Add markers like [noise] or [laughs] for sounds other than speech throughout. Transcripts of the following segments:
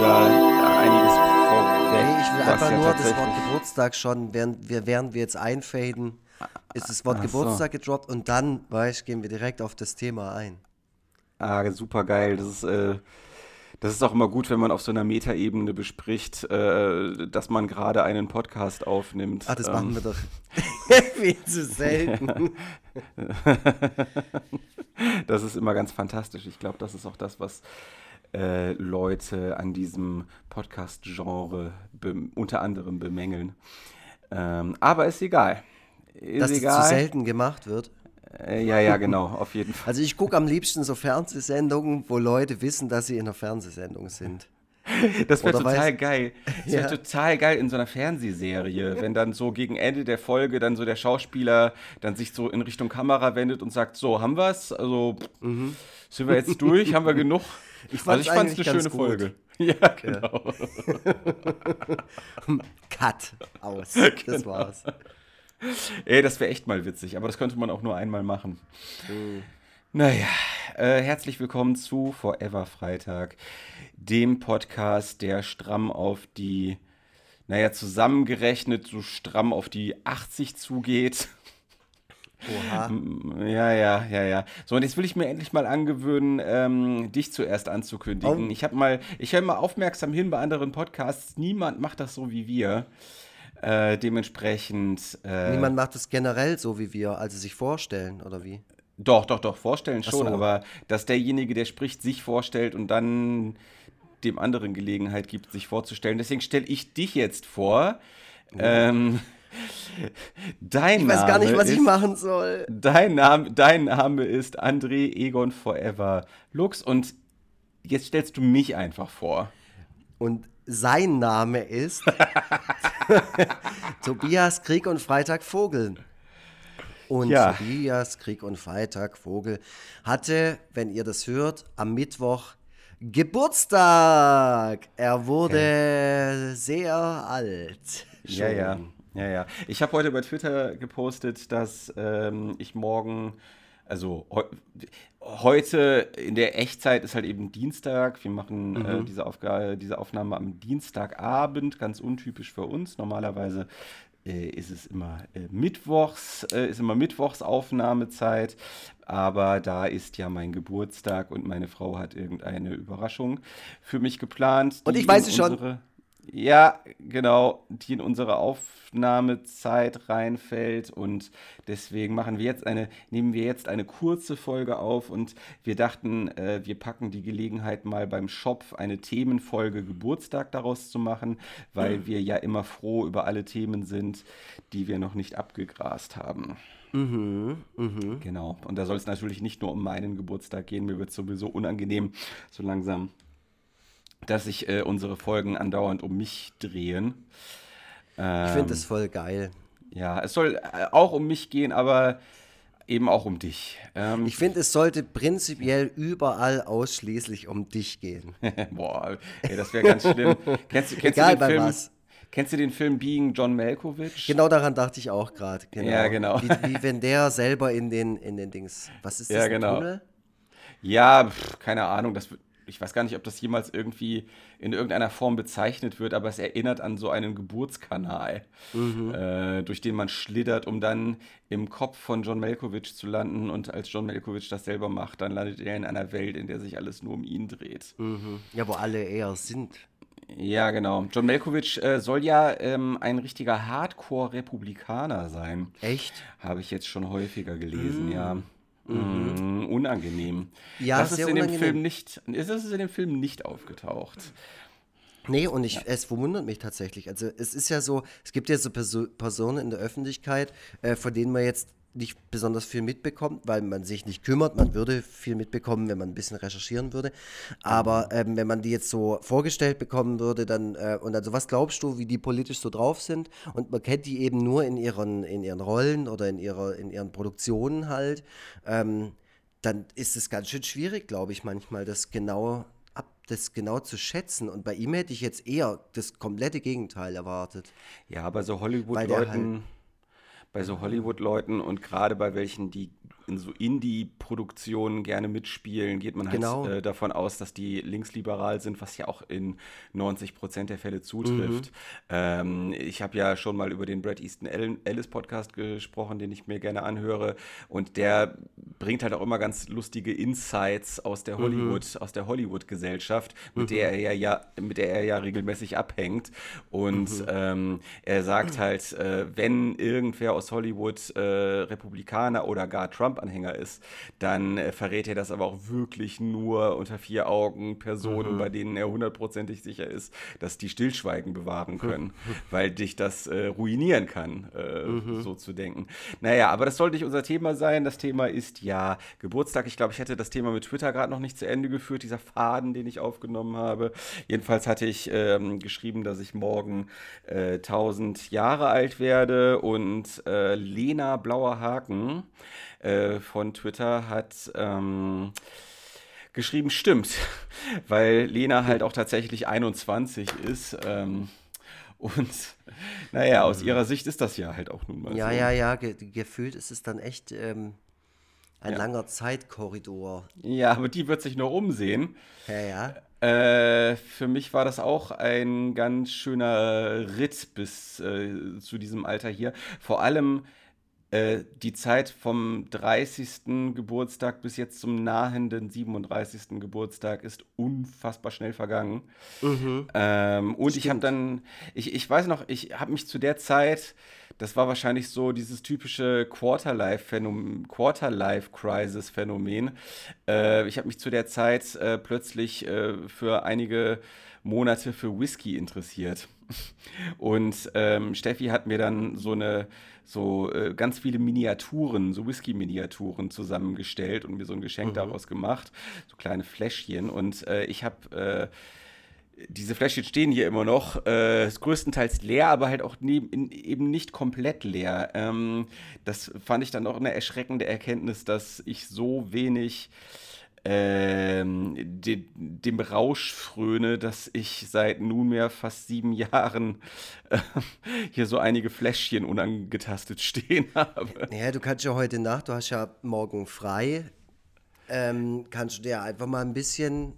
da einiges vorweg. Nee, ich will einfach ja nur das Wort Geburtstag schon, während wir, während wir jetzt einfaden, ist das Wort Ach so. Geburtstag gedroppt und dann, weißt gehen wir direkt auf das Thema ein. Ah, super geil. Das ist, äh, das ist auch immer gut, wenn man auf so einer Metaebene bespricht, äh, dass man gerade einen Podcast aufnimmt. Ach, das Ähm, machen wir doch [laughs] viel zu selten. [laughs] Das ist immer ganz fantastisch. Ich glaube, das ist auch das, was äh, Leute an diesem Podcast-Genre unter anderem bemängeln. Ähm, aber ist egal. Ist Dass es zu egal. selten gemacht wird. Äh, ja, ja, genau, auf jeden Fall. Also ich gucke am liebsten so Fernsehsendungen, wo Leute wissen, dass sie in einer Fernsehsendung sind. Das wäre total weiß- geil. Das wäre Ja. total geil in so einer Fernsehserie, wenn dann so gegen Ende der Folge dann so der Schauspieler dann sich so in Richtung Kamera wendet und sagt, so, haben wir's? Also sind wir jetzt durch? haben wir genug? [laughs] Ich also fand's ich fand's eigentlich eine schöne gut. Folge. [laughs] Ja, genau. [laughs] Cut aus. [laughs] Das war's. Ey, das wäre echt mal witzig, aber das könnte man auch nur einmal machen. Mhm. Naja, äh, herzlich willkommen zu Forever Freitag, dem Podcast, der stramm auf die, naja, zusammengerechnet so stramm auf die 80 zugeht. Oha. Ja, ja, ja, ja. So, und jetzt will ich mir endlich mal angewöhnen, ähm, dich zuerst anzukündigen. Oh. Ich habe mal, ich höre mal aufmerksam hin bei anderen Podcasts. Niemand macht das so wie wir. Äh, dementsprechend. Äh, Niemand macht es generell so wie wir, also sich vorstellen, oder wie? Doch, doch, doch, vorstellen schon, so. aber dass derjenige, der spricht, sich vorstellt und dann dem anderen Gelegenheit gibt, sich vorzustellen. Deswegen stelle ich dich jetzt vor. Ähm, dein Ich weiß gar nicht, Name was ich ist, machen soll. Dein Name, dein Name ist André Egon Forever Lux und jetzt stellst du mich einfach vor. Und sein Name ist [laughs] Tobias Krieg und Freitag Vogel. Und Ja. Tobias Krieg und Freitag Vogel hatte, wenn ihr das hört, am Mittwoch Geburtstag. Er wurde sehr alt. Ja, ja, ja, ja. Ich habe heute bei Twitter gepostet, dass ähm, ich morgen, also heu heute in der Echtzeit ist halt eben Dienstag. Wir machen äh, diese, Aufgabe, diese Aufnahme am Dienstagabend, ganz untypisch für uns. Normalerweise äh, ist es immer äh, Mittwochs, äh, ist immer Mittwochs Aufnahmezeit. Aber da ist ja mein Geburtstag und meine Frau hat irgendeine Überraschung für mich geplant. Und ich weiß es schon. Ja, genau, die in unsere Aufnahmezeit reinfällt und deswegen machen wir jetzt eine, nehmen wir jetzt eine kurze Folge auf und wir dachten, äh, wir packen die Gelegenheit mal beim Shop eine Themenfolge Geburtstag daraus zu machen, weil wir ja immer froh über alle Themen sind, die wir noch nicht abgegrast haben. Mhm, Genau. Und da soll es natürlich nicht nur um meinen Geburtstag gehen. Mir wird sowieso unangenehm, so langsam, dass sich äh, unsere Folgen andauernd um mich drehen. Ähm, Ich finde das voll geil. Ja, es soll äh, auch um mich gehen, aber eben auch um dich. Ähm, Ich finde, es sollte prinzipiell überall ausschließlich um dich gehen. [laughs] boah, ey, das wäre ganz schlimm. kennst, du- kennst, Egal bei Film, was. kennst du den Film Being John Malkovich? Genau daran dachte ich auch gerade. Genau. Ja, genau. Wie, wie wenn der selber in den, in den Dings. Was ist das? Ja, genau. Tunnel? Ja, pf, keine Ahnung. Das, wird- ich weiß gar nicht, ob das jemals irgendwie in irgendeiner Form bezeichnet wird, aber es erinnert an so einen Geburtskanal, äh, durch den man schlittert, um dann im Kopf von John Malkovich zu landen. Und als John Malkovich das selber macht, dann landet er in einer Welt, in der sich alles nur um ihn dreht. Ja, wo alle eher sind. Ja, genau. John Malkovich äh, soll ja ähm, ein richtiger Hardcore-Republikaner sein. Echt? Habe ich jetzt schon häufiger gelesen, ja. Mm, unangenehm. Ja, das ist in dem unangenehm. Film nicht, ist es in dem Film nicht aufgetaucht. Nee, und ich, es verwundert mich tatsächlich. Also es ist ja so, es gibt ja so Perso Personen in der Öffentlichkeit, äh, von denen man jetzt nicht besonders viel mitbekommt, weil man sich nicht kümmert. Man würde viel mitbekommen, wenn man ein bisschen recherchieren würde. Aber ähm, wenn man die jetzt so vorgestellt bekommen würde, dann, äh, und also was glaubst du, wie die politisch so drauf sind? Und man kennt die eben nur in ihren, in ihren Rollen oder in, ihrer, in ihren Produktionen halt. Ähm, dann ist es ganz schön schwierig, glaube ich, manchmal, das genau ab, das genau zu schätzen. Und bei ihm hätte ich jetzt eher das komplette Gegenteil erwartet. Ja, bei so Hollywood-Leuten, bei so Hollywood-Leuten und gerade bei welchen, die in so Indie-Produktionen gerne mitspielen, geht man halt Genau. äh, davon aus, dass die linksliberal sind, was ja auch in 90 Prozent der Fälle zutrifft. Ähm, ich habe ja schon mal über den Brad Easton Ellis Podcast gesprochen, den ich mir gerne anhöre. Und der bringt halt auch immer ganz lustige Insights aus der Hollywood, aus der Hollywood-Gesellschaft, mit der er ja, ja, mit der er ja regelmäßig abhängt. Und ähm, er sagt halt, äh, wenn irgendwer aus Hollywood äh, Republikaner oder gar Trump-Anhänger ist, dann äh, verrät er das aber auch wirklich nur unter vier Augen Personen, bei denen er hundertprozentig sicher ist, dass die Stillschweigen bewahren können, weil dich das äh, ruinieren kann, äh, so zu denken. Naja, aber das sollte nicht unser Thema sein. Das Thema ist ja Geburtstag. Ich glaube, ich hätte das Thema mit Twitter gerade noch nicht zu Ende geführt, dieser Faden, den ich aufgenommen habe. Jedenfalls hatte ich ähm, geschrieben, dass ich morgen äh, 1000 Jahre alt werde und äh, Lena Blauer Haken äh, von Twitter hat ähm, geschrieben, stimmt, [laughs] weil Lena halt auch tatsächlich 21 ist. Ähm, und naja, aus ihrer Sicht ist das ja halt auch nun mal Ja, so. ja, ja, ge gefühlt ist es dann echt ähm, ein Ja. langer Zeitkorridor. Ja, aber die wird sich noch umsehen. Ja, ja. Äh, für mich war das auch ein ganz schöner Ritt bis äh, zu diesem Alter hier. Vor allem äh, die Zeit vom 30. Geburtstag bis jetzt zum nahenden 37. Geburtstag ist unfassbar schnell vergangen. Ähm, und ich habe dann, ich, ich weiß noch, ich habe mich zu der Zeit, das war wahrscheinlich so dieses typische Quarterlife-Phänomen, Quarterlife-Crisis-Phänomen. Äh, ich habe mich zu der Zeit äh, plötzlich äh, für einige Monate für Whisky interessiert. Und ähm, Steffi hat mir dann so eine, so äh, ganz viele Miniaturen, so Whisky-Miniaturen zusammengestellt und mir so ein Geschenk daraus gemacht, so kleine Fläschchen. Und äh, ich habe äh, diese Fläschchen stehen hier immer noch, äh, größtenteils leer, aber halt auch neben, in, eben nicht komplett leer. Ähm, das fand ich dann auch eine erschreckende Erkenntnis, dass ich so wenig ähm, de, dem Rausch fröne, dass ich seit nunmehr fast sieben Jahren äh, hier so einige Fläschchen unangetastet [laughs] stehen habe. Ja, du kannst ja heute Nacht, du hast ja morgen frei, ähm, kannst du dir einfach mal ein bisschen,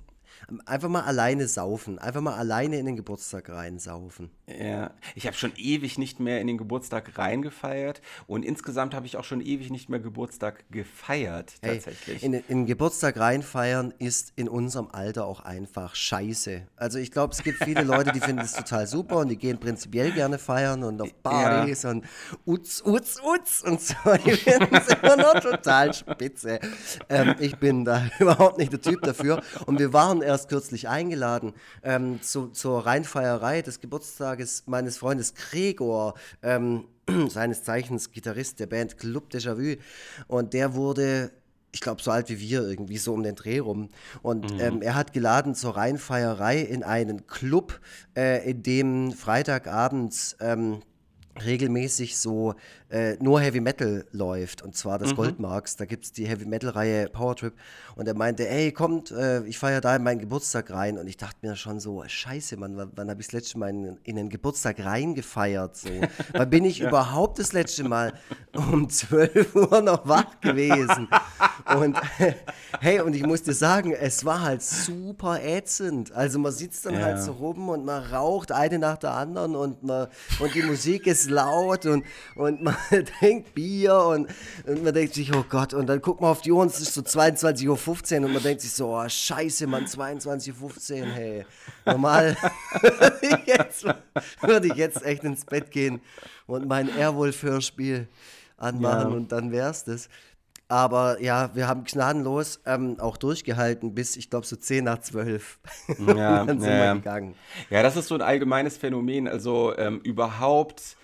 einfach mal alleine saufen, einfach mal alleine in den Geburtstag reinsaufen. Ja, ich habe schon ewig nicht mehr in den Geburtstag reingefeiert und insgesamt habe ich auch schon ewig nicht mehr Geburtstag gefeiert, Hey, tatsächlich. in, in den Geburtstag reinfeiern ist in unserem Alter auch einfach scheiße. Also ich glaube, es gibt viele Leute, die finden es total super und die gehen prinzipiell gerne feiern und auf Partys und Utz, Utz, Utz und so. [laughs] Die finden es immer noch total spitze. Ähm, ich bin da [laughs] überhaupt nicht der Typ dafür. Und wir waren erst kürzlich eingeladen ähm, zu, zur Reinfeierei des Geburtstages meines Freundes Gregor. Ähm, [clears throat] seines Zeichens Gitarrist der Band Club Déjà-vu. Und der wurde ich glaube, so alt wie wir, irgendwie so um den Dreh rum. Und ähm, er hat geladen zur Rheinfeierei in einen Club, äh, in dem Freitagabends ähm, regelmäßig so äh, nur Heavy Metal läuft. Und zwar das Goldmarks. Da gibt es die Heavy Metal-Reihe Powertrip. Und er meinte, ey, kommt, äh, ich feiere da in meinen Geburtstag rein. Und ich dachte mir schon so, scheiße, Mann, wann, wann habe ich das letzte Mal in, in den Geburtstag reingefeiert? So. [laughs] Wann bin ich überhaupt das letzte Mal um [laughs] 12 Uhr noch wach gewesen? Und [laughs] hey, und ich muss dir sagen, es war halt super ätzend. Also man sitzt dann halt Ja. so rum und man raucht eine nach der anderen und, man, und die Musik ist laut und, und man [laughs] trinkt Bier und, und man denkt sich, oh Gott, und dann guckt man auf die Uhr und es ist so 22.15 Uhr und man denkt sich so, oh scheiße, Mann, 22.15 Uhr, hey. Normal [laughs] würde ich, jetzt, echt ins Bett gehen und mein Airwolf-Hörspiel anmachen Ja. und dann wär's das. Aber ja, wir haben gnadenlos ähm, auch durchgehalten bis, ich glaube, so 10 nach 12. Ja, [laughs] dann sind ja, wir ja. gegangen. Ja, das ist so ein allgemeines Phänomen. Also ähm, überhaupt,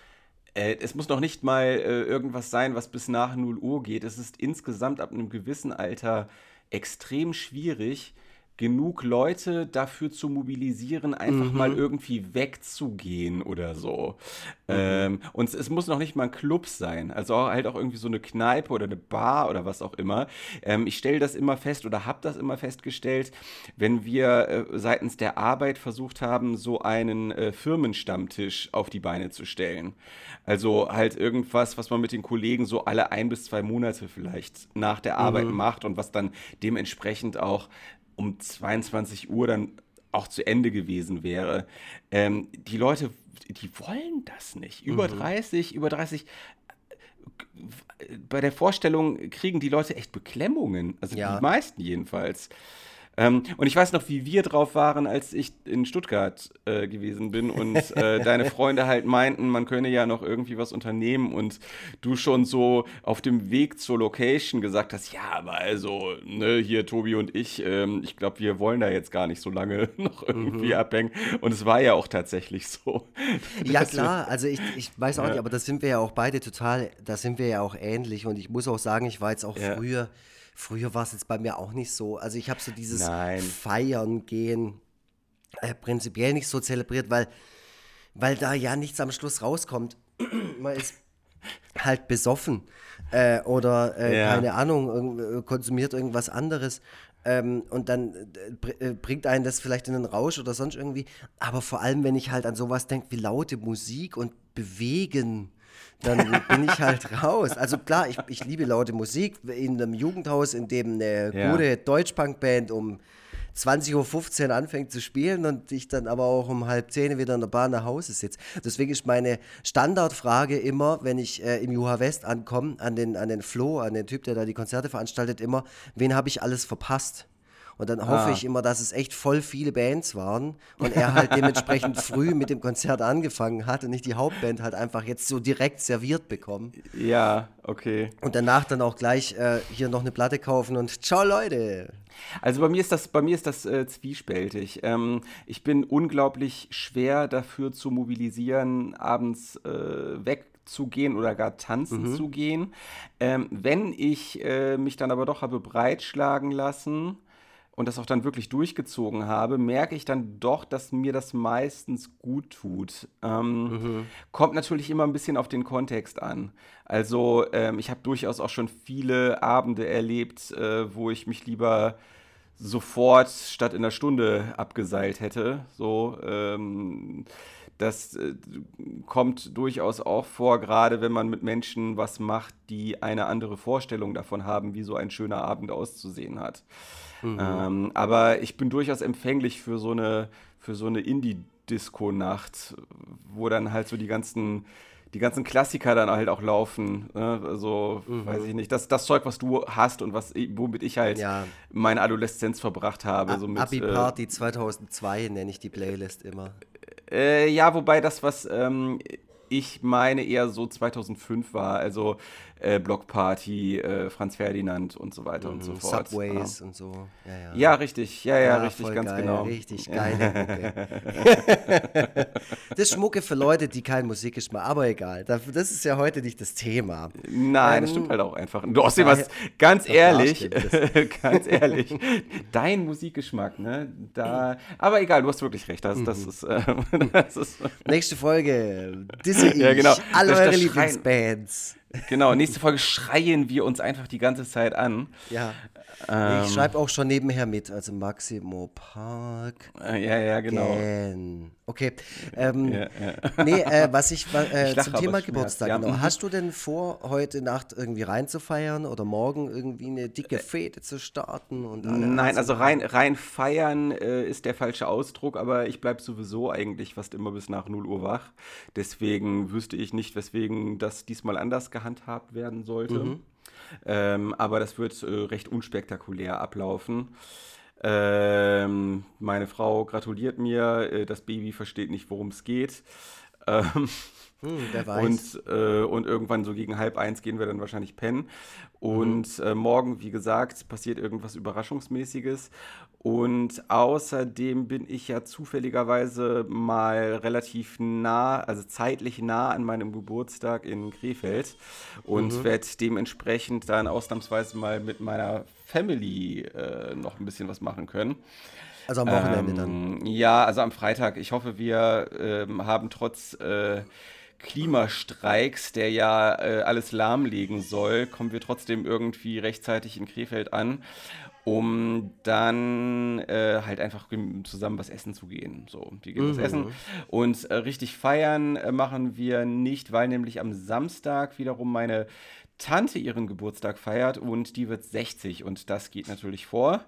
äh, es muss noch nicht mal äh, irgendwas sein, was bis nach 0 Uhr geht. Es ist insgesamt ab einem gewissen Alter extrem schwierig, genug Leute dafür zu mobilisieren, einfach mal irgendwie wegzugehen oder so. Ähm, und es, muss noch nicht mal ein Club sein, also auch, halt auch irgendwie so eine Kneipe oder eine Bar oder was auch immer. Ähm, ich stelle das immer fest oder habe das immer festgestellt, wenn wir äh, seitens der Arbeit versucht haben, so einen äh, Firmenstammtisch auf die Beine zu stellen. Also halt irgendwas, was man mit den Kollegen so alle ein bis zwei Monate vielleicht nach der Arbeit macht und was dann dementsprechend auch um 22 Uhr dann auch zu Ende gewesen wäre. Ähm, die Leute, die wollen das nicht. Über 30, über 30. äh, Bei der Vorstellung kriegen die Leute echt Beklemmungen. Also Ja. die meisten jedenfalls. Ähm, und ich weiß noch, wie wir drauf waren, als ich in Stuttgart äh, gewesen bin und äh, [laughs] deine Freunde halt meinten, man könne ja noch irgendwie was unternehmen und du schon so auf dem Weg zur Location gesagt hast, ja, aber also, ne, hier Tobi und ich, ähm, ich glaube, wir wollen da jetzt gar nicht so lange [laughs] noch irgendwie abhängen. Und es war ja auch tatsächlich so. Ja, klar, also ich, ich weiß auch Ja. nicht, aber das sind wir ja auch beide total, da sind wir ja auch ähnlich und ich muss auch sagen, ich war jetzt auch Ja. früher, früher war es jetzt bei mir auch nicht so. Also ich habe so dieses Nein. Feiern gehen äh, prinzipiell nicht so zelebriert, weil, weil da ja nichts am Schluss rauskommt. [clears throat] Man ist halt besoffen äh, oder äh, Ja. keine Ahnung, äh, konsumiert irgendwas anderes. Ähm, und dann äh, äh, bringt einen das vielleicht in den Rausch oder sonst irgendwie. Aber vor allem, wenn ich halt an sowas denke wie laute Musik und Bewegen, dann bin ich halt [laughs] raus. Also klar, ich, ich liebe laute Musik in einem Jugendhaus, in dem eine Ja. gute Deutschpunk-Band um 20.15 Uhr anfängt zu spielen und ich dann aber auch um halb zehn wieder in der Bahn nach Hause sitze. Deswegen ist meine Standardfrage immer, wenn ich äh, im Juha West ankomme, an den, an den Flo, an den Typ, der da die Konzerte veranstaltet, immer, wen habe ich alles verpasst? Und dann hoffe Ah. ich immer, dass es echt voll viele Bands waren und er halt dementsprechend [laughs] früh mit dem Konzert angefangen hat und nicht die Hauptband halt einfach jetzt so direkt serviert bekommen. Ja, okay. Und danach dann auch gleich äh, hier noch eine Platte kaufen und ciao Leute. Also bei mir ist das, bei mir ist das äh, zwiespältig. Ähm, ich bin unglaublich schwer dafür zu mobilisieren, abends äh, wegzugehen oder gar tanzen zu gehen. Ähm, wenn ich äh, mich dann aber doch habe breitschlagen lassen und das auch dann wirklich durchgezogen habe, merke ich dann doch, dass mir das meistens gut tut. Ähm, Kommt natürlich immer ein bisschen auf den Kontext an. Also ähm, ich habe durchaus auch schon viele Abende erlebt, äh, wo ich mich lieber sofort statt in einer Stunde abgeseilt hätte. So, ähm, das äh, kommt durchaus auch vor, gerade wenn man mit Menschen was macht, die eine andere Vorstellung davon haben, wie so ein schöner Abend auszusehen hat. Ähm, aber ich bin durchaus empfänglich für so eine, für so eine Indie-Disco-Nacht, wo dann halt so die ganzen, die ganzen Klassiker dann halt auch laufen. Ne? Also, weiß ich nicht, das, das Zeug, was du hast und was, womit ich halt Ja. meine Adoleszenz verbracht habe. so mit, Abi äh, Party 2002 nenne ich die Playlist immer. äh, ja, wobei das, was ähm, ich meine, eher so 2005 war. Also äh, Blockparty, äh, Franz Ferdinand und so weiter und so fort. Subways und so. Ja, ja. Ja, richtig. Ja, ja, richtig, ganz geil, genau. Richtig geile [laughs] das ist Schmucke für Leute, die keinen Musikgeschmack aber egal. Das das ist ja heute nicht das Thema. Nein, das Ähm, stimmt halt auch einfach. Du daher- was ganz ehrlich, [laughs] ganz ehrlich, dein Musikgeschmack, ne? Da, aber egal, du hast wirklich recht. Das, das ist, äh, [laughs] das ist Nächste Folge. Disse ich. Ja, genau. Alle Das- eure das Lieblingsbands. Genau. Nächste Folge schreien wir uns einfach die ganze Zeit an. Ja. Ähm, ich schreibe auch schon nebenher mit. Also Maximo Park. Äh, ja, ja, genau. Gen. Okay. Ähm, Ja, ja. Nee, äh, was ich, äh, [laughs] Ich zum Thema Geburtstag, ja. genau. Hast du denn vor, heute Nacht irgendwie reinzufeiern oder morgen irgendwie eine dicke Fete zu starten? Und Nein, also rein, rein feiern äh, ist der falsche Ausdruck, aber ich bleibe sowieso eigentlich fast immer bis nach 0 Uhr wach. Deswegen wüsste ich nicht, weswegen das diesmal anders gehandhabt werden sollte. Ähm, aber das wird äh, recht unspektakulär ablaufen. Ähm, meine Frau gratuliert mir, äh, das Baby versteht nicht, worum es geht. Ähm, Hm, wer weiß. und, äh, und irgendwann so gegen halb eins gehen wir dann wahrscheinlich pennen. Und äh, morgen, wie gesagt, passiert irgendwas Überraschungsmäßiges. Und außerdem bin ich ja zufälligerweise mal relativ nah, also zeitlich nah an meinem Geburtstag in Krefeld und werde dementsprechend dann ausnahmsweise mal mit meiner Family äh, noch ein bisschen was machen können. also am Wochenende dann. Ähm, Ja, also am Freitag. Ich hoffe, wir ähm, haben trotz äh, Klimastreiks, der ja äh, alles lahmlegen soll, kommen wir trotzdem irgendwie rechtzeitig in Krefeld an, um dann äh, halt einfach zusammen was essen zu gehen. So, wir gehen was essen. Und äh, richtig feiern äh, machen wir nicht, weil nämlich am Samstag wiederum meine Tante ihren Geburtstag feiert und die wird 60 und das geht natürlich vor.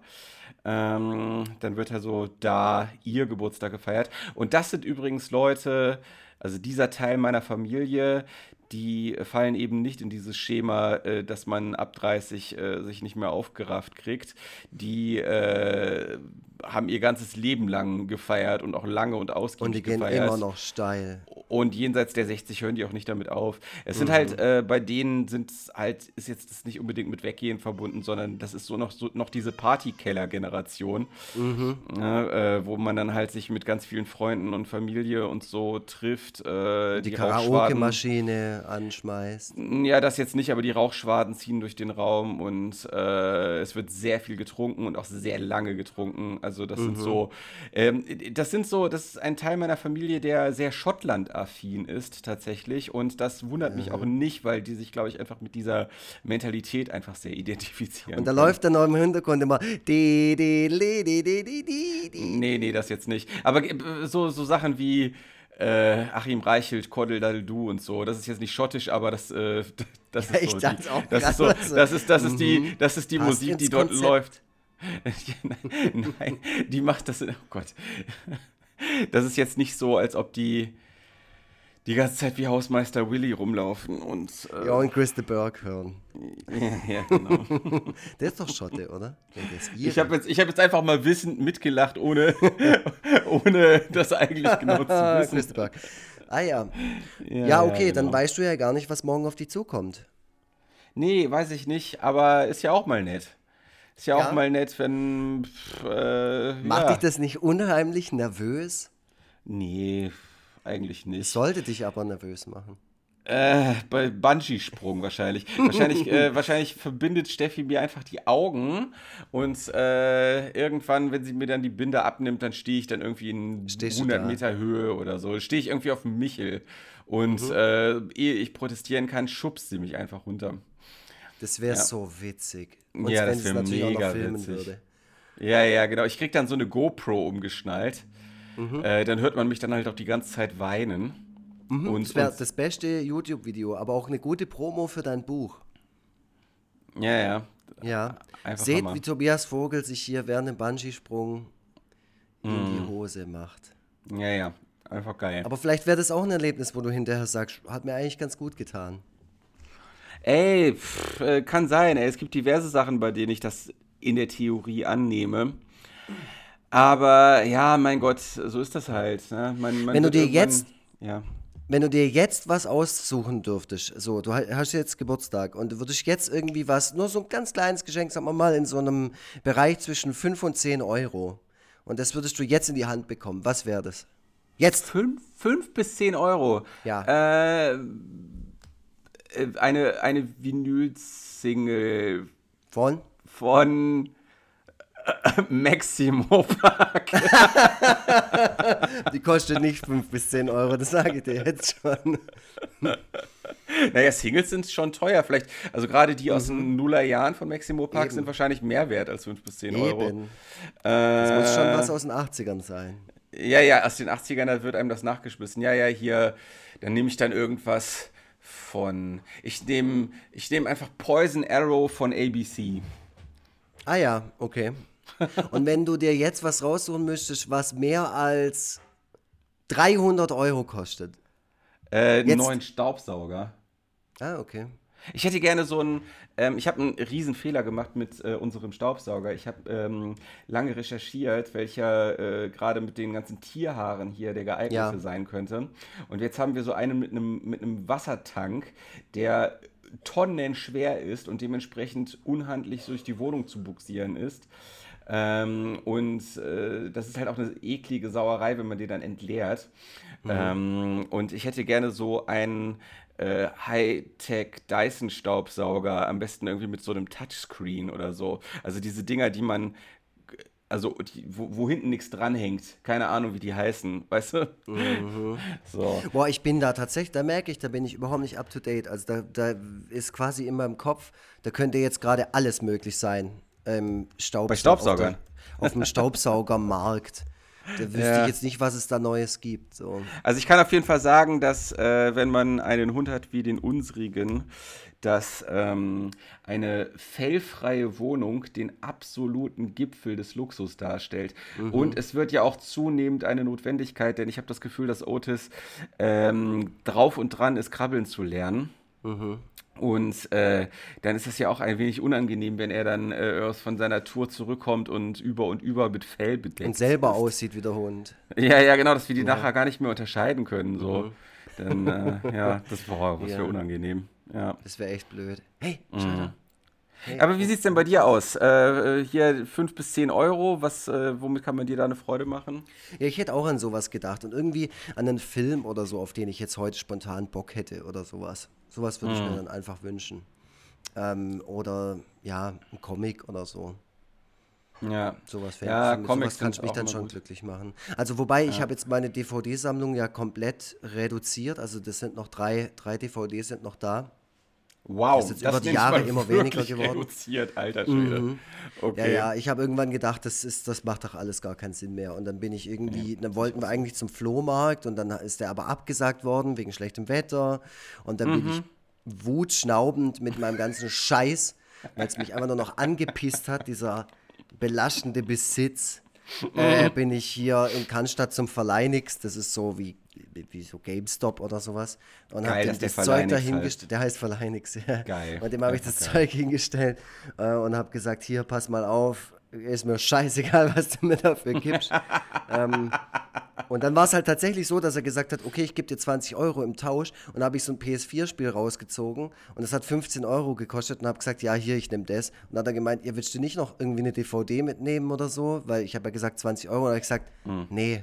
Ähm, dann wird also da ihr Geburtstag gefeiert. Und das sind übrigens Leute, also dieser Teil meiner Familie, die fallen eben nicht in dieses Schema, äh, dass man ab 30 äh, sich nicht mehr aufgerafft kriegt. Die äh, haben ihr ganzes Leben lang gefeiert und auch lange und Und ausgiebig die gehen gefeiert. immer noch steil. Und jenseits der 60 hören die auch nicht damit auf. Es Mhm. sind halt, äh, bei denen sind halt, ist jetzt das nicht unbedingt mit Weggehen verbunden, sondern das ist so noch, so, noch diese Partykeller-Generation, Mhm. ja, äh, wo man dann halt sich mit ganz vielen Freunden und Familie und so trifft. Äh, Die, Rauchschwaden- Anschmeißt. ja, das jetzt nicht, aber die Rauchschwaden ziehen durch den Raum und äh, es wird sehr viel getrunken und auch sehr lange getrunken. Also das sind so, ähm, das sind so, das ist ein Teil meiner Familie, der sehr Schottland-affin ist tatsächlich und das wundert mich auch nicht, weil die sich, glaube ich, einfach mit dieser Mentalität einfach sehr identifizieren. Und da können. läuft dann noch im Hintergrund immer di, di, li, di, di, di, di, di. Nee, nee, das jetzt nicht. Aber äh, so, so Sachen wie äh, Achim Reichelt, Koddel Du und so, das ist jetzt nicht schottisch, aber das, äh, [laughs] das ist Ich so. Die, auch das, ist so das ist, das ist die, das ist die Passt Musik, die dort Konzept. läuft. Ja, [laughs] nein, nein, die macht das. Oh Gott. Das ist jetzt nicht so, als ob die die ganze Zeit wie Hausmeister Willy rumlaufen und. Äh, Ja, und Chris de Burgh hören. ja, genau. [laughs] Der ist doch Schotte, oder? Ist Ich habe jetzt, ich hab jetzt einfach mal wissend mitgelacht, ohne, [laughs] ohne das eigentlich genau zu [laughs] wissen. Chris de Burgh. Ah ja. Ja, Ja, okay, dann genau. weißt du ja gar nicht, was morgen auf dich zukommt. Nee, weiß ich nicht, aber ist ja auch mal nett. Ist ja, Ja? auch mal nett, wenn. pff, Äh, Macht ja. dich das nicht unheimlich nervös? Nee, eigentlich nicht. Sollte dich aber nervös machen. Äh, bei Bungee-Sprung wahrscheinlich. [laughs] wahrscheinlich, äh, wahrscheinlich verbindet Steffi mir einfach die Augen und äh, irgendwann, wenn sie mir dann die Binde abnimmt, dann stehe ich dann irgendwie in Stehst du 100 da? Meter Höhe oder so. Stehe ich irgendwie auf dem Michel und Mhm. äh, ehe ich protestieren kann, schubst sie mich einfach runter. Das wäre Ja. so witzig. Und Ja, wenn das es wär natürlich auch noch mega filmen witzig. würde. Ja, ja, genau. Ich krieg dann so eine GoPro umgeschnallt. Mhm. Äh, dann hört man mich dann halt auch die ganze Zeit weinen. Und, Mhm. Das wäre und das beste YouTube-Video, aber auch eine gute Promo für dein Buch. ja, ja. Ja. Einfach Seht, Hammer. wie Tobias Vogel sich hier während dem Bungee-Sprung in Mhm. die Hose macht. Ja, ja. Einfach geil. Aber vielleicht wäre das auch ein Erlebnis, wo du hinterher sagst, hat mir eigentlich ganz gut getan. Ey, pff, äh, kann sein. Ey. Es gibt diverse Sachen, bei denen ich das in der Theorie annehme. Aber ja, mein Gott, so ist das halt. Ne? Man, man Wenn du dir jetzt- Ja. Wenn du dir jetzt was aussuchen dürftest, so, du ha- hast jetzt Geburtstag und du würdest jetzt irgendwie was, nur so ein ganz kleines Geschenk, sagen wir mal, in so einem Bereich zwischen 5 und 10 Euro. Und das würdest du jetzt in die Hand bekommen. Was wäre das? Jetzt! 5, fünf bis 10 Euro. Ja. Äh, äh, eine, eine Vinyl-Single Von? von [laughs] Maximo Park. [laughs] Die kostet nicht 5 bis 10 Euro, das sage ich dir jetzt schon. [laughs] naja, Singles sind schon teuer. Vielleicht, also gerade die aus den Nullerjahren von Maximo Park Mhm. Eben. sind wahrscheinlich mehr wert als 5 bis 10 Euro. Eben. Äh, Das muss schon was aus den 80ern sein. Ja, ja, aus den 80ern, da wird einem das nachgeschmissen. Ja, ja, hier, dann nehme ich dann irgendwas von. Ich nehme ich nehm einfach Poison Arrow von ABC. Ah ja, okay. [laughs] Und wenn du dir jetzt was raussuchen müsstest, was mehr als 300 Euro kostet. Äh, einen neuen Staubsauger. Ah, okay. Ich hätte gerne so einen, ähm, ich habe einen riesen Fehler gemacht mit äh, unserem Staubsauger. Ich habe ähm, lange recherchiert, welcher äh, gerade mit den ganzen Tierhaaren hier der geeignete ja. sein könnte. Und jetzt haben wir so einen mit einem mit einem Wassertank, der tonnenschwer ist und dementsprechend unhandlich durch die Wohnung zu buxieren ist. Ähm, und äh, das ist halt auch eine eklige Sauerei, wenn man den dann entleert. Mhm. Ähm, und ich hätte gerne so einen äh, Hightech Dyson-Staubsauger, am besten irgendwie mit so einem Touchscreen oder so. Also diese Dinger, die man also die, wo, wo, hinten nichts dranhängt. Keine Ahnung, wie die heißen, [laughs] weißt du? Mhm. So. Boah, ich bin da tatsächlich, da merke ich, da bin ich überhaupt nicht up to date. Also da, da ist quasi in meinem Kopf, da könnte jetzt gerade alles möglich sein. Ähm, Staub Bei Staubsaugern? Auf, auf dem Staubsaugermarkt. Da wüsste ja. ich jetzt nicht, was es da Neues gibt. So. Also ich kann auf jeden Fall sagen, dass äh, wenn man einen Hund hat wie den unsrigen, dass ähm, eine fellfreie Wohnung den absoluten Gipfel des Luxus darstellt. Mhm. Und es wird ja auch zunehmend eine Notwendigkeit, denn ich habe das Gefühl, dass Otis ähm, drauf und dran ist, krabbeln zu lernen. Mhm. Und äh, dann ist es ja auch ein wenig unangenehm, wenn er dann äh, von seiner Tour zurückkommt und über und über mit Fell bedeckt Und selber ist. aussieht wie der Hund. Ja, ja, genau, dass wir die ja. nachher gar nicht mehr unterscheiden können. So. Mhm. Dann, äh, ja, das war was ja. für unangenehm. Ja. Das wäre echt blöd. Hey, mhm. Aber wie sieht es denn bei dir aus? Äh, hier 5 bis 10 Euro, was, äh, womit kann man dir da eine Freude machen? Ja, ich hätte auch an sowas gedacht und irgendwie an einen Film oder so, auf den ich jetzt heute spontan Bock hätte oder sowas. Sowas würde mhm. ich mir mhm. dann einfach wünschen. Ähm, oder ja, ein Comic oder so. Ja. Sowas, ja, mich, sowas kann mich dann schon gut. glücklich machen. Also wobei, ja. ich habe jetzt meine DVD-Sammlung ja komplett reduziert. Also das sind noch drei, drei DVDs sind noch da. Wow, das ist jetzt über die Jahre immer weniger geworden. Reduziert, alter Schwede. Mhm. Okay. Ja, ja, ich habe irgendwann gedacht, das, ist, das macht doch alles gar keinen Sinn mehr. Und dann bin ich irgendwie, ja, dann wollten wir eigentlich zum Flohmarkt und dann ist der aber abgesagt worden wegen schlechtem Wetter. Und dann mhm. bin ich wutschnaubend mit meinem ganzen Scheiß, weil es mich einfach nur noch angepisst hat, dieser belastende Besitz. Äh, mhm. bin ich hier in Cannstatt zum Verleinix, das ist so wie wie so GameStop oder sowas. Und habe das, das Zeug dahingestellt. Der heißt Verleinix, [laughs] ja. Geil. Und dem habe ich das geil. Zeug hingestellt äh, und habe gesagt: Hier, pass mal auf, ist mir scheißegal, [laughs] was du mir dafür gibst. [laughs] ähm, und dann war es halt tatsächlich so, dass er gesagt hat, okay, ich gebe dir 20 Euro im Tausch. Und habe ich so ein PS4-Spiel rausgezogen und das hat 15 Euro gekostet und habe gesagt, ja, hier, ich nehme das. Und dann hat er gemeint, ihr willst du nicht noch irgendwie eine DVD mitnehmen oder so? Weil ich habe ja gesagt 20 Euro. Und dann habe ich gesagt, mhm. nee,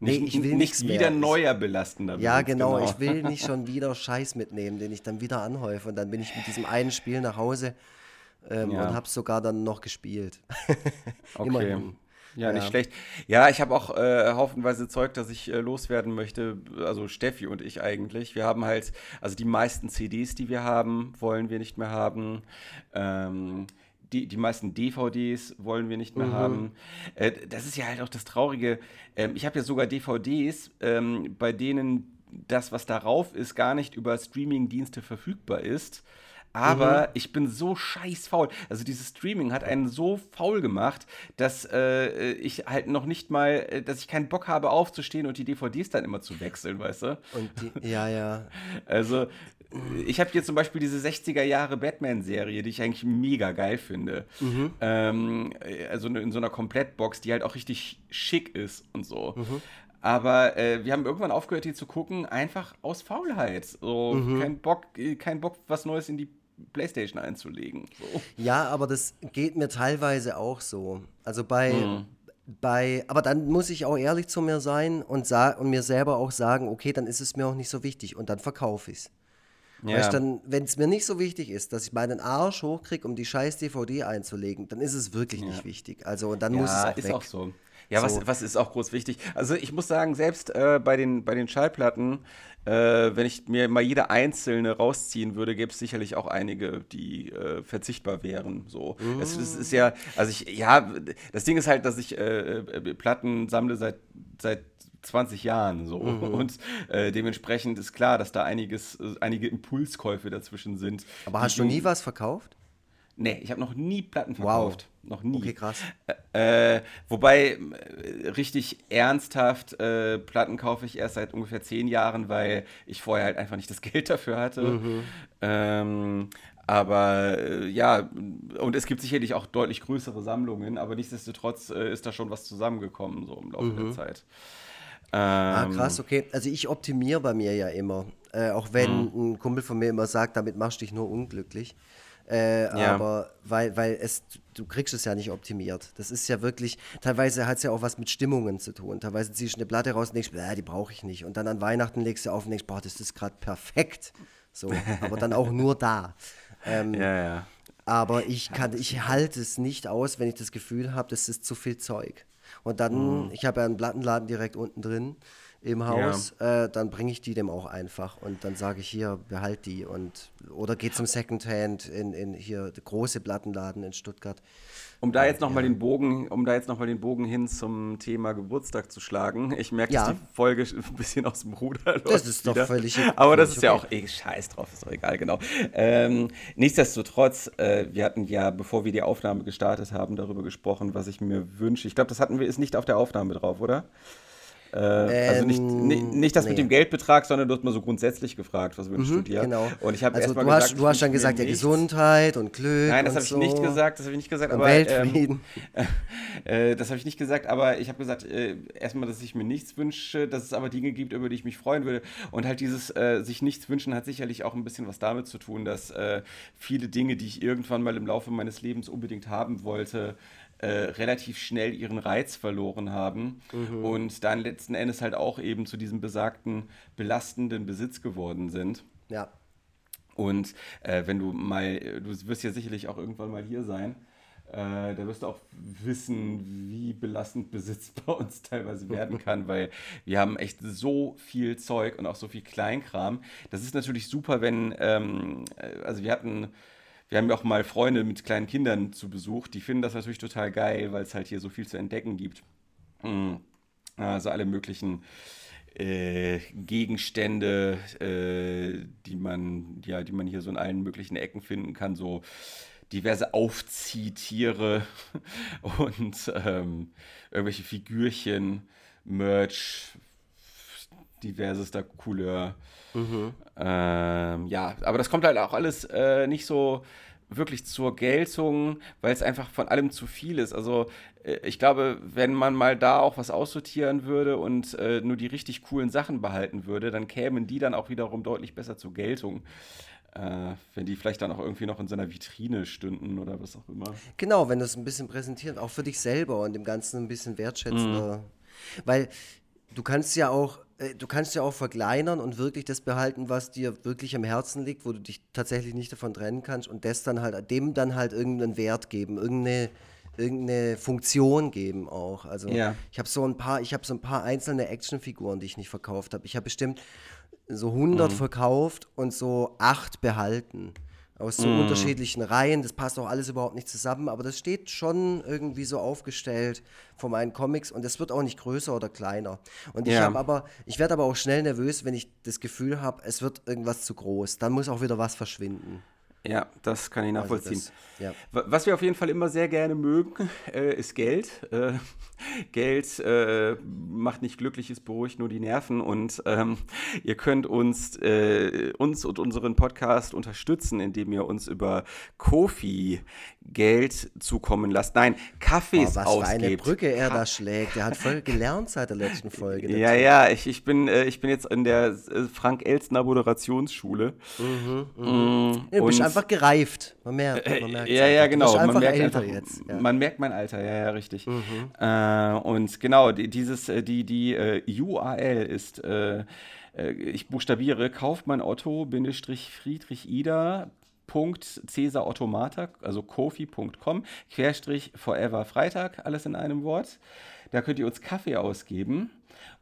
Nee, nicht, ich will nicht wieder mehr. neuer belastender. Ja, genau, genau, Ich will [laughs] nicht schon wieder Scheiß mitnehmen, den ich dann wieder anhäufe. Und dann bin ich mit diesem einen Spiel nach Hause ähm, ja. und habe sogar dann noch gespielt. [laughs] okay. Immerhin. Ja, ja, nicht schlecht. Ja, ich habe auch äh, haufenweise Zeug, das ich äh, loswerden möchte. Also Steffi und ich eigentlich. Wir haben halt, also die meisten CDs, die wir haben, wollen wir nicht mehr haben. Ähm, die, die meisten DVDs wollen wir nicht mehr mhm. haben. Äh, das ist ja halt auch das Traurige. Ähm, ich habe ja sogar DVDs, ähm, bei denen das, was darauf ist, gar nicht über Streaming-Dienste verfügbar ist. Aber mhm. ich bin so scheiß faul. Also dieses Streaming hat einen so faul gemacht, dass äh, ich halt noch nicht mal, äh, dass ich keinen Bock habe aufzustehen und die DVDs dann immer zu wechseln, weißt du? Und die, ja, ja. [laughs] Also ich habe hier zum Beispiel diese 60er Jahre Batman-Serie, die ich eigentlich mega geil finde. Mhm. Ähm, also in so einer Komplettbox, die halt auch richtig schick ist und so. Mhm. Aber äh, wir haben irgendwann aufgehört, die zu gucken, einfach aus Faulheit. So, mhm. kein Bock, kein Bock, was Neues in die Playstation einzulegen. So. Ja, aber das geht mir teilweise auch so. Also bei, mhm. bei, aber dann muss ich auch ehrlich zu mir sein und, und mir selber auch sagen, okay, dann ist es mir auch nicht so wichtig und dann verkaufe ich es. Ja. dann, wenn es mir nicht so wichtig ist, dass ich meinen Arsch hochkriege, um die scheiß DVD einzulegen, dann ist es wirklich ja. nicht wichtig. Also dann ja, muss es auch ist weg. auch so. Ja, so. was, was ist auch groß wichtig? Also ich muss sagen, selbst äh, bei, den, bei den Schallplatten, äh, wenn ich mir mal jede einzelne rausziehen würde, gäbe es sicherlich auch einige, die äh, verzichtbar wären. So. Mm. Es, es, ist ja, also ich, ja, das Ding ist halt, dass ich äh, äh, Platten sammle seit, seit 20 Jahren so. Mhm. Und äh, dementsprechend ist klar, dass da einiges, äh, einige Impulskäufe dazwischen sind. Aber hast du nie was verkauft? Nee, ich habe noch nie Platten verkauft. Wow. Noch nie. Okay, krass. Äh, wobei, äh, richtig ernsthaft äh, Platten kaufe ich erst seit ungefähr zehn Jahren, weil ich vorher halt einfach nicht das [laughs] Geld dafür hatte. Mhm. Ähm, aber äh, ja, und es gibt sicherlich auch deutlich größere Sammlungen, aber nichtsdestotrotz äh, ist da schon was zusammengekommen, so im Laufe mhm. der Zeit. Ah, ähm, ah, krass, okay. Also ich optimiere bei mir ja immer. Äh, auch wenn mhm. ein Kumpel von mir immer sagt, damit machst du dich nur unglücklich. Äh, ja. Aber weil, weil es, du kriegst es ja nicht optimiert. Das ist ja wirklich, teilweise hat es ja auch was mit Stimmungen zu tun. Teilweise ziehst du eine Platte raus und denkst, die brauche ich nicht. Und dann an Weihnachten legst du auf und denkst, boah, das ist gerade perfekt. So, aber dann auch nur da. Ähm, ja, ja. Aber ich kann, ich halte es nicht aus, wenn ich das Gefühl habe, das ist zu viel Zeug. Und dann, mhm. ich habe ja einen Plattenladen direkt unten drin im Haus, ja. äh, dann bringe ich die dem auch einfach und dann sage ich hier, behalt die und oder geh zum Secondhand in, in hier große Plattenladen in Stuttgart. Um da jetzt nochmal ja. den Bogen, um da jetzt noch mal den Bogen hin zum Thema Geburtstag zu schlagen. Ich merke, ja. dass die Folge [laughs] ein bisschen aus dem Ruder läuft. Das ist doch wieder. völlig [laughs] Aber das ist okay. ja auch eh scheiß drauf, ist doch egal, genau. Ähm, nichtsdestotrotz, äh, wir hatten ja, bevor wir die Aufnahme gestartet haben, darüber gesprochen, was ich mir wünsche. Ich glaube, das hatten wir, ist nicht auf der Aufnahme drauf, oder? Äh, also nicht, ähm, nicht, nicht das nee. mit dem Geldbetrag, sondern du hast mal so grundsätzlich gefragt, was wünschst mhm, du dir? Genau. Und ich habe also erstmal gesagt, hast, du hast dann gesagt, ja Gesundheit und Glück. Nein, das habe ich nicht gesagt, das habe ich nicht gesagt, aber Weltfrieden. Ähm, [laughs] äh, das habe ich nicht gesagt, aber ich habe gesagt, äh, erstmal, dass ich mir nichts wünsche, dass es aber Dinge gibt, über die ich mich freuen würde. Und halt dieses äh, sich nichts wünschen hat sicherlich auch ein bisschen was damit zu tun, dass äh, viele Dinge, die ich irgendwann mal im Laufe meines Lebens unbedingt haben wollte, äh, relativ schnell ihren Reiz verloren haben mhm. und dann letzten Endes halt auch eben zu diesem besagten belastenden Besitz geworden sind. Ja. Und äh, wenn du mal, du wirst ja sicherlich auch irgendwann mal hier sein, äh, da wirst du auch wissen, wie belastend Besitz [laughs] bei uns teilweise werden [laughs] kann, weil wir haben echt so viel Zeug und auch so viel Kleinkram. Das ist natürlich super, wenn, ähm, äh, also wir hatten wir haben ja auch mal Freunde mit kleinen Kindern zu Besuch, die finden das natürlich total geil, weil es halt hier so viel zu entdecken gibt. Hm. Also alle möglichen äh, Gegenstände, äh, die man, ja, die man hier so in allen möglichen Ecken finden kann, so diverse Aufziehtiere [laughs] und ähm, irgendwelche Figürchen, Merch, diverses da Couleur. Mhm. Ähm, ja, aber das kommt halt auch alles äh, nicht so wirklich zur Geltung, weil es einfach von allem zu viel ist. Also äh, ich glaube, wenn man mal da auch was aussortieren würde und äh, nur die richtig coolen Sachen behalten würde, dann kämen die dann auch wiederum deutlich besser zur Geltung. Äh, wenn die vielleicht dann auch irgendwie noch in seiner Vitrine stünden oder was auch immer. Genau, wenn das ein bisschen präsentiert, auch für dich selber und dem Ganzen ein bisschen wertschätzender. Mhm. Weil du kannst ja auch du kannst ja auch verkleinern und wirklich das behalten, was dir wirklich am Herzen liegt, wo du dich tatsächlich nicht davon trennen kannst und das dann halt, dem dann halt irgendeinen Wert geben, irgendeine, irgendeine Funktion geben auch. Also ja. ich habe so ein paar, ich habe so ein paar einzelne Actionfiguren, die ich nicht verkauft habe. Ich habe bestimmt so 100 mhm. verkauft und so acht behalten aus so mm. unterschiedlichen Reihen. Das passt auch alles überhaupt nicht zusammen, aber das steht schon irgendwie so aufgestellt von meinen Comics und es wird auch nicht größer oder kleiner. Und ich ja. habe aber, ich werde aber auch schnell nervös, wenn ich das Gefühl habe, es wird irgendwas zu groß. Dann muss auch wieder was verschwinden. Ja, das kann ich also nachvollziehen. Also das, ja. Was wir auf jeden Fall immer sehr gerne mögen, [laughs] äh, ist Geld. Äh, Geld äh, macht nicht glücklich, es beruhigt nur die Nerven. Und ähm, ihr könnt uns, äh, uns und unseren Podcast unterstützen, indem ihr uns über Kofi Geld zukommen lasst. Nein, Kaffees oh, was ausgebt. Was für eine Brücke er da schlägt. Er hat voll [laughs] gelernt seit der letzten Folge. ja, ja, ich, ich, bin, äh, ich bin jetzt in der Frank-Elstner Moderationsschule. Mhm, mhm. Mm, bist einfach gereift. Man merkt, man merkt Ja, ja, genau. Man merkt, einfach, jetzt, ja. man merkt mein Alter, ja, ja, richtig. Mhm. Äh, und genau, die, dieses, äh, die, die uh, URL ist äh, ich buchstabiere Kaufmann Otto Friedrich Ida Cäsar Automata, also kofi.com, Querstrich Forever Freitag, alles in einem Wort. Da könnt ihr uns Kaffee ausgeben.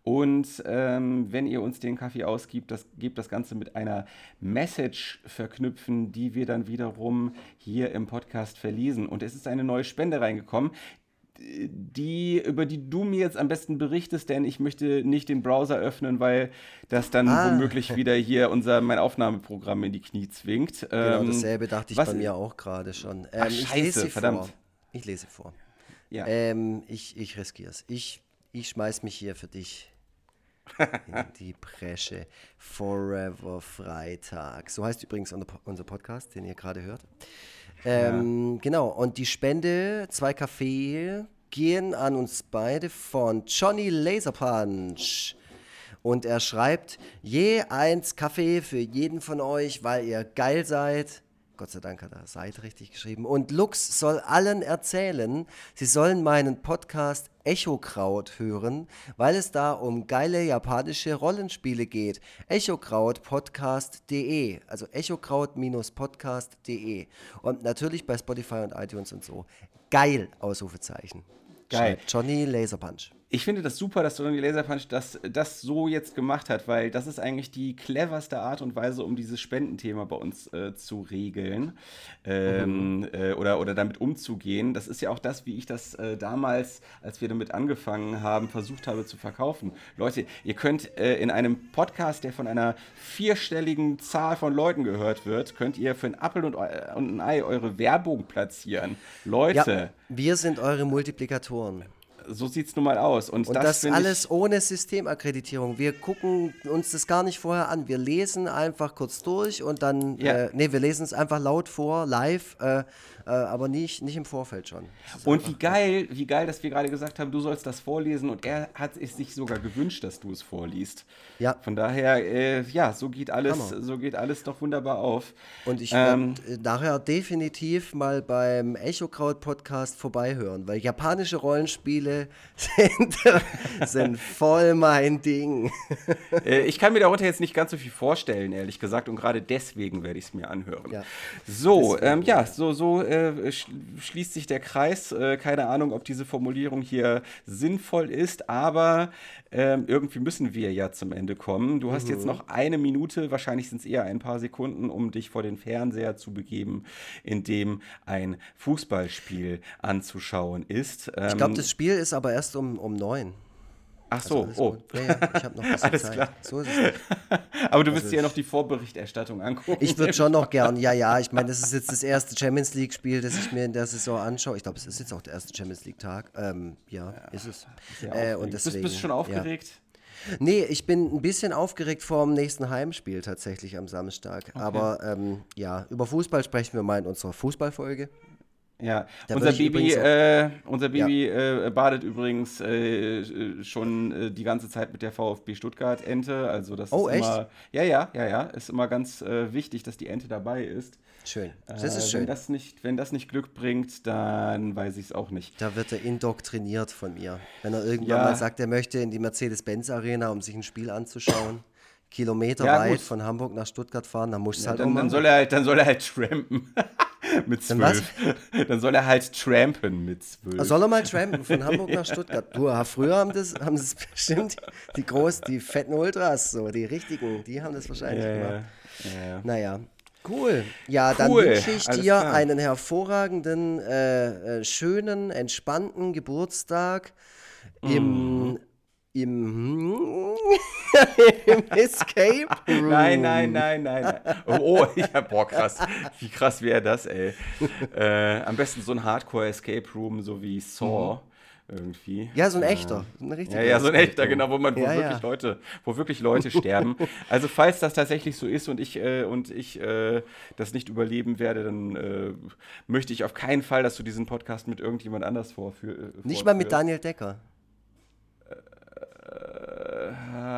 Und ähm, wenn ihr uns den Kaffee ausgibt, das, gebt das Ganze mit einer Message verknüpfen, die wir dann wiederum hier im Podcast verlesen. Und es ist eine neue Spende reingekommen. die, über die du mir jetzt am besten berichtest, denn ich möchte nicht den Browser öffnen, weil das dann ah. womöglich wieder hier unser mein Aufnahmeprogramm in die Knie zwingt. Genau, ähm, dasselbe dachte ich was, bei mir auch gerade schon. Ähm, Ach, scheiße, ich lese verdammt. Vor. Ich lese vor. Ja. Ähm, ich ich riskiere es. Ich, ich schmeiß mich hier für dich [laughs] in die Bresche. Forever Freitag. So heißt übrigens unser Podcast, den ihr gerade hört. Ähm, ja. Genau, und die Spende, zwei Kaffee, gehen an uns beide von Johnny Laserpunch. Und er schreibt, je eins Kaffee für jeden von euch, weil ihr geil seid. Gott sei Dank hat er Seid richtig geschrieben. Und Lux soll allen erzählen, sie sollen meinen Podcast Echokraut hören, weil es da um geile japanische Rollenspiele geht. Echokrautpodcast.de, also echokraut-podcast.de. Und natürlich bei Spotify und iTunes und so. Geil, Ausrufezeichen. Geil. Johnny Laserpunch ich finde das super, dass Tony Laserpunch das, das so jetzt gemacht hat, weil das ist eigentlich die cleverste Art und Weise, um dieses Spendenthema bei uns äh, zu regeln ähm, mhm. äh, oder, oder damit umzugehen. Das ist ja auch das, wie ich das äh, damals, als wir damit angefangen haben, versucht habe zu verkaufen. Leute, ihr könnt äh, in einem Podcast, der von einer vierstelligen Zahl von Leuten gehört wird, könnt ihr für ein Apfel und, äh, und ein Ei eure Werbung platzieren. Leute. Ja, wir sind eure Multiplikatoren so sieht es nun mal aus. Und, und das, das alles ohne Systemakkreditierung. Wir gucken uns das gar nicht vorher an. Wir lesen einfach kurz durch und dann, ja. äh, nee, wir lesen es einfach laut vor, live. Äh, äh, aber nicht, nicht im Vorfeld schon. Und wie geil, wie geil, dass wir gerade gesagt haben, du sollst das vorlesen und er hat es sich sogar gewünscht, dass du es vorliest. Ja. Von daher, äh, ja, so geht alles, so geht alles doch wunderbar auf. Und ich ähm, werde nachher definitiv mal beim Echokraut Podcast vorbeihören, weil japanische Rollenspiele [laughs] sind, sind voll mein Ding. Äh, ich kann mir darunter jetzt nicht ganz so viel vorstellen, ehrlich gesagt, und gerade deswegen werde ich es mir anhören. Ja. So, ähm, ja, so, so äh, äh, schließt sich der Kreis. Äh, keine Ahnung, ob diese Formulierung hier sinnvoll ist, aber ähm, irgendwie müssen wir ja zum Ende kommen. Du hast mhm. jetzt noch eine Minute, wahrscheinlich sind es eher ein paar Sekunden, um dich vor den Fernseher zu begeben, in dem ein Fußballspiel anzuschauen ist. Ähm, ich glaube, das Spiel ist aber erst um, um neun. Ach so, also oh. Ja, ja, ich habe noch ein [laughs] Alles Zeit. klar. So ist es nicht. Aber du wirst also dir ja noch die Vorberichterstattung angucken. Ich würde schon noch [laughs] gern, ja, ja. Ich meine, das ist jetzt das erste Champions League-Spiel, das ich mir in der Saison anschaue. Ich glaube, es ist jetzt auch der erste Champions League-Tag. Ähm, ja, ja, ist es. Äh, und deswegen, bist, bist du schon aufgeregt? Ja. Nee, ich bin ein bisschen aufgeregt vor dem nächsten Heimspiel tatsächlich am Samstag. Okay. Aber ähm, ja, über Fußball sprechen wir mal in unserer Fußballfolge. Ja, unser Baby, äh, unser Baby ja. äh, badet übrigens äh, schon äh, die ganze Zeit mit der VfB Stuttgart Ente. Also das oh, ist echt? immer, ja, ja, ja, ja, ist immer ganz äh, wichtig, dass die Ente dabei ist. Schön. Das ist äh, schön. Wenn das, nicht, wenn das nicht Glück bringt, dann weiß ich es auch nicht. Da wird er indoktriniert von mir. Wenn er irgendwann ja. mal sagt, er möchte in die Mercedes-Benz Arena, um sich ein Spiel anzuschauen. Kilometer ja, weit von Hamburg nach Stuttgart fahren, dann muss es ja, halt dann, dann soll er halt, dann soll er halt trampen. [laughs] mit zwölf. Dann, [laughs] dann, soll er halt trampen mit zwölf. Soll er mal trampen von Hamburg nach Stuttgart? Du, früher haben das, haben das bestimmt die großen, die fetten Ultras, so, die richtigen, die haben das wahrscheinlich ja, gemacht. Ja, ja. Naja. Cool. Ja, cool. dann wünsche ich dir klar. einen hervorragenden, äh, äh, schönen, entspannten Geburtstag mm. Im [laughs] im, Escape Room. Nein, nein, nein, nein. nein. Oh, oh ja, boah, krass. Wie krass wäre das, ey. Äh, am besten so ein Hardcore Escape Room, so wie Saw. Mhm. Irgendwie. Ja, so ein echter. Ein ja, ja, so ein echter, genau, wo man, wo ja, wirklich ja. Leute, wo wirklich Leute sterben. Also falls das tatsächlich so ist und ich äh, und ich äh, das nicht überleben werde, dann äh, möchte ich auf keinen Fall, dass du diesen Podcast mit irgendjemand anders vorführst. Äh, nicht mal mit Daniel Decker.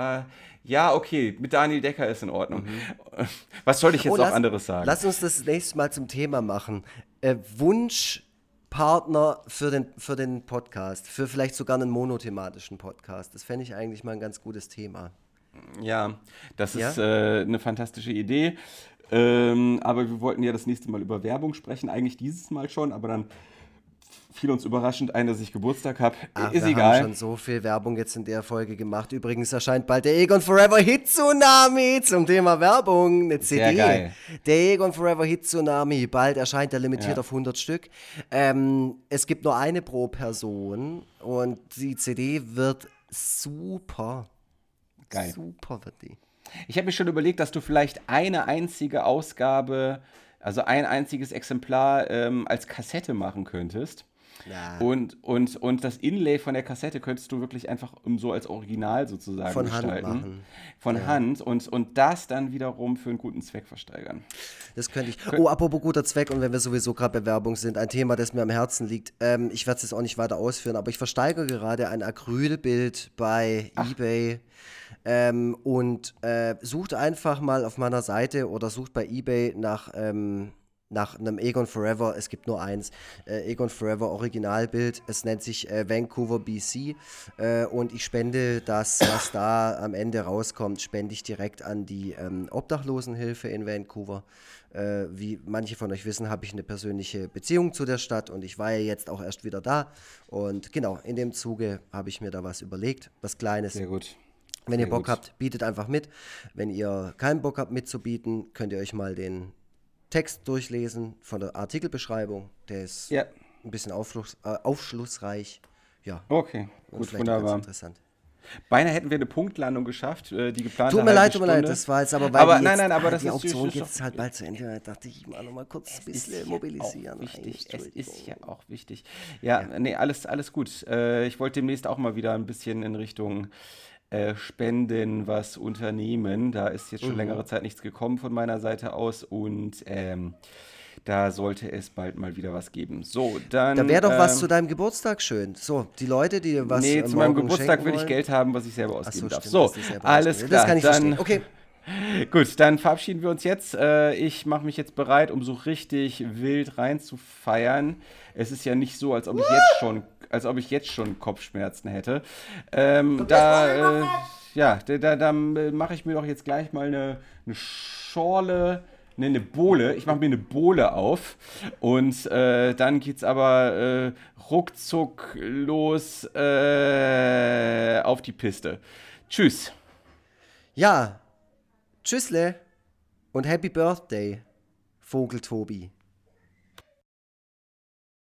Äh, ja, okay, mit Daniel Decker ist in Ordnung. Mhm. Was soll ich jetzt oh, lass, anderes sagen? Lass uns das nächste Mal zum Thema machen. Äh, Wunschpartner für den, für den Podcast, für vielleicht sogar einen monothematischen Podcast. Das fände ich eigentlich mal ein ganz gutes Thema. Ja, das ja? ist äh, eine fantastische Idee. Ähm, aber wir wollten ja das nächste Mal über Werbung sprechen, eigentlich dieses Mal schon, aber dann fiel uns überraschend ein, dass ich Geburtstag habe. Ist wir egal. Wir haben schon so viel Werbung jetzt in der Folge gemacht. Übrigens erscheint bald der Egon Forever Hit Tsunami zum Thema Werbung. Eine CD. Der Egon Forever Hit Tsunami. Bald erscheint er limitiert ja. auf 100 Stück. Ähm, es gibt nur eine pro Person und die CD wird super. Geil. Super wird die. Ich habe mir schon überlegt, dass du vielleicht eine einzige Ausgabe, also ein einziges Exemplar ähm, als Kassette machen könntest. Ja. Und, und, und das Inlay von der Kassette könntest du wirklich einfach so als Original sozusagen von gestalten. Hand machen. Von ja. Hand und, und das dann wiederum für einen guten Zweck versteigern. Das könnte ich. Oh, apropos guter Zweck und wenn wir sowieso gerade bei Werbung sind, ein Thema, das mir am Herzen liegt. Ähm, ich werde es jetzt auch nicht weiter ausführen, aber ich versteigere gerade ein Acrylbild bei Ach. eBay. Ähm, und äh, sucht einfach mal auf meiner Seite oder sucht bei eBay nach ähm, nach einem Egon Forever, es gibt nur eins, äh, Egon Forever Originalbild, es nennt sich äh, Vancouver BC äh, und ich spende das, was da am Ende rauskommt, spende ich direkt an die ähm, Obdachlosenhilfe in Vancouver. Äh, wie manche von euch wissen, habe ich eine persönliche Beziehung zu der Stadt und ich war ja jetzt auch erst wieder da und genau, in dem Zuge habe ich mir da was überlegt, was Kleines. Sehr gut. Wenn ihr Bock habt, bietet einfach mit. Wenn ihr keinen Bock habt mitzubieten, könnt ihr euch mal den Text durchlesen von der Artikelbeschreibung. Der ist ja. ein bisschen aufschluss, äh, aufschlussreich. Ja. Okay, gut, wunderbar. interessant. Beinahe hätten wir eine Punktlandung geschafft, äh, die geplante Tut mir leid, tut mir leid, das war jetzt aber, weil aber nein, nein, aber das die Auktion ist, jetzt halt bald zu Ende. Da dachte ich, ich mal noch mal kurz ein bisschen mobilisieren. Wichtig. Es ist ja auch wichtig. Ja, ja, nee, alles, alles gut. Äh, ich wollte demnächst auch mal wieder ein bisschen in Richtung äh, Spenden was unternehmen. Da ist jetzt schon mhm. längere Zeit nichts gekommen von meiner Seite aus und ähm, da sollte es bald mal wieder was geben. So, dann. Da wäre doch ähm, was zu deinem Geburtstag schön. So, die Leute, die was. Nee, zu meinem Geburtstag will ich Geld haben, was ich selber ausgeben so, darf. so, alles klar. Das kann ich dann, Okay. [laughs] Gut, dann verabschieden wir uns jetzt. Äh, ich mache mich jetzt bereit, um so richtig wild reinzufeiern. Es ist ja nicht so, als ob ich jetzt schon als ob ich jetzt schon Kopfschmerzen hätte. Ähm, da, äh, ja, da, da, da mache ich mir doch jetzt gleich mal eine, eine Schorle, ne, eine Bohle. Ich mache mir eine Bohle auf und äh, dann es aber äh, ruckzuck los äh, auf die Piste. Tschüss. Ja, tschüssle und Happy Birthday, Vogel Tobi.